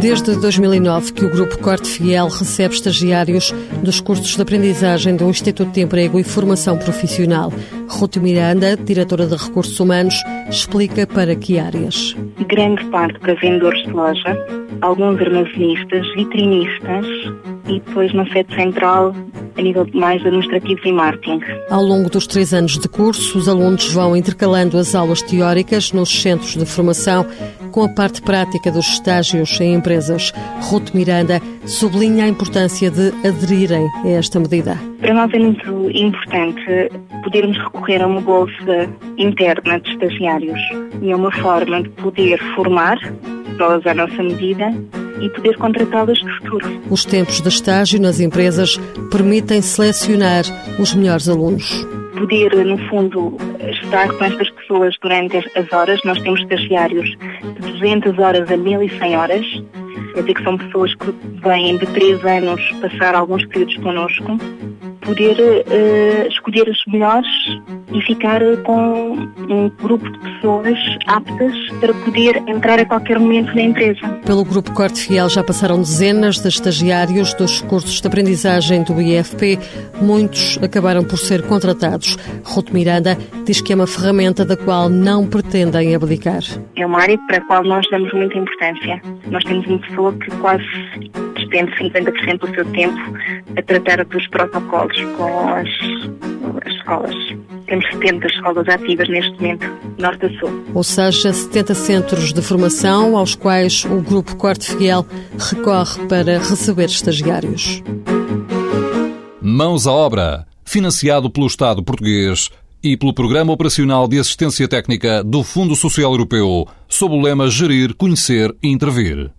Desde 2009 que o Grupo Corte Fiel recebe estagiários dos cursos de aprendizagem do Instituto de Emprego e Formação Profissional. Ruth Miranda, diretora de Recursos Humanos, explica para que áreas. Grande parte para vendedores de loja, alguns armazenistas, vitrinistas e depois na sede central a nível mais administrativo e marketing. Ao longo dos três anos de curso, os alunos vão intercalando as aulas teóricas nos centros de formação com a parte prática dos estágios em empresas. Ruth Miranda sublinha a importância de aderirem a esta medida. Para nós é muito importante podermos recorrer a uma bolsa interna de estagiários e é uma forma de poder formar, nós à nossa medida, e poder contratá-las no futuro. Os tempos de estágio nas empresas permitem selecionar os melhores alunos. Poder, no fundo, estar com estas pessoas durante as horas. Nós temos estagiários de 200 horas a 1100 horas. Quer dizer que são pessoas que vêm de 3 anos passar alguns períodos connosco poder uh, escolher os melhores e ficar com um grupo de pessoas aptas para poder entrar a qualquer momento na empresa. Pelo Grupo Corte Fiel já passaram dezenas de estagiários dos cursos de aprendizagem do IFP. Muitos acabaram por ser contratados. Ruth Miranda diz que é uma ferramenta da qual não pretendem abdicar. É uma área para a qual nós damos muita importância. Nós temos uma pessoa que quase despende 50% do seu tempo a tratar dos protocolos com as, as escolas. Temos 70 escolas ativas neste momento, norte a sul. Ou seja, 70 centros de formação aos quais o Grupo Corte Fiel recorre para receber estagiários. Mãos à obra, financiado pelo Estado português e pelo Programa Operacional de Assistência Técnica do Fundo Social Europeu, sob o lema Gerir, Conhecer e Intervir.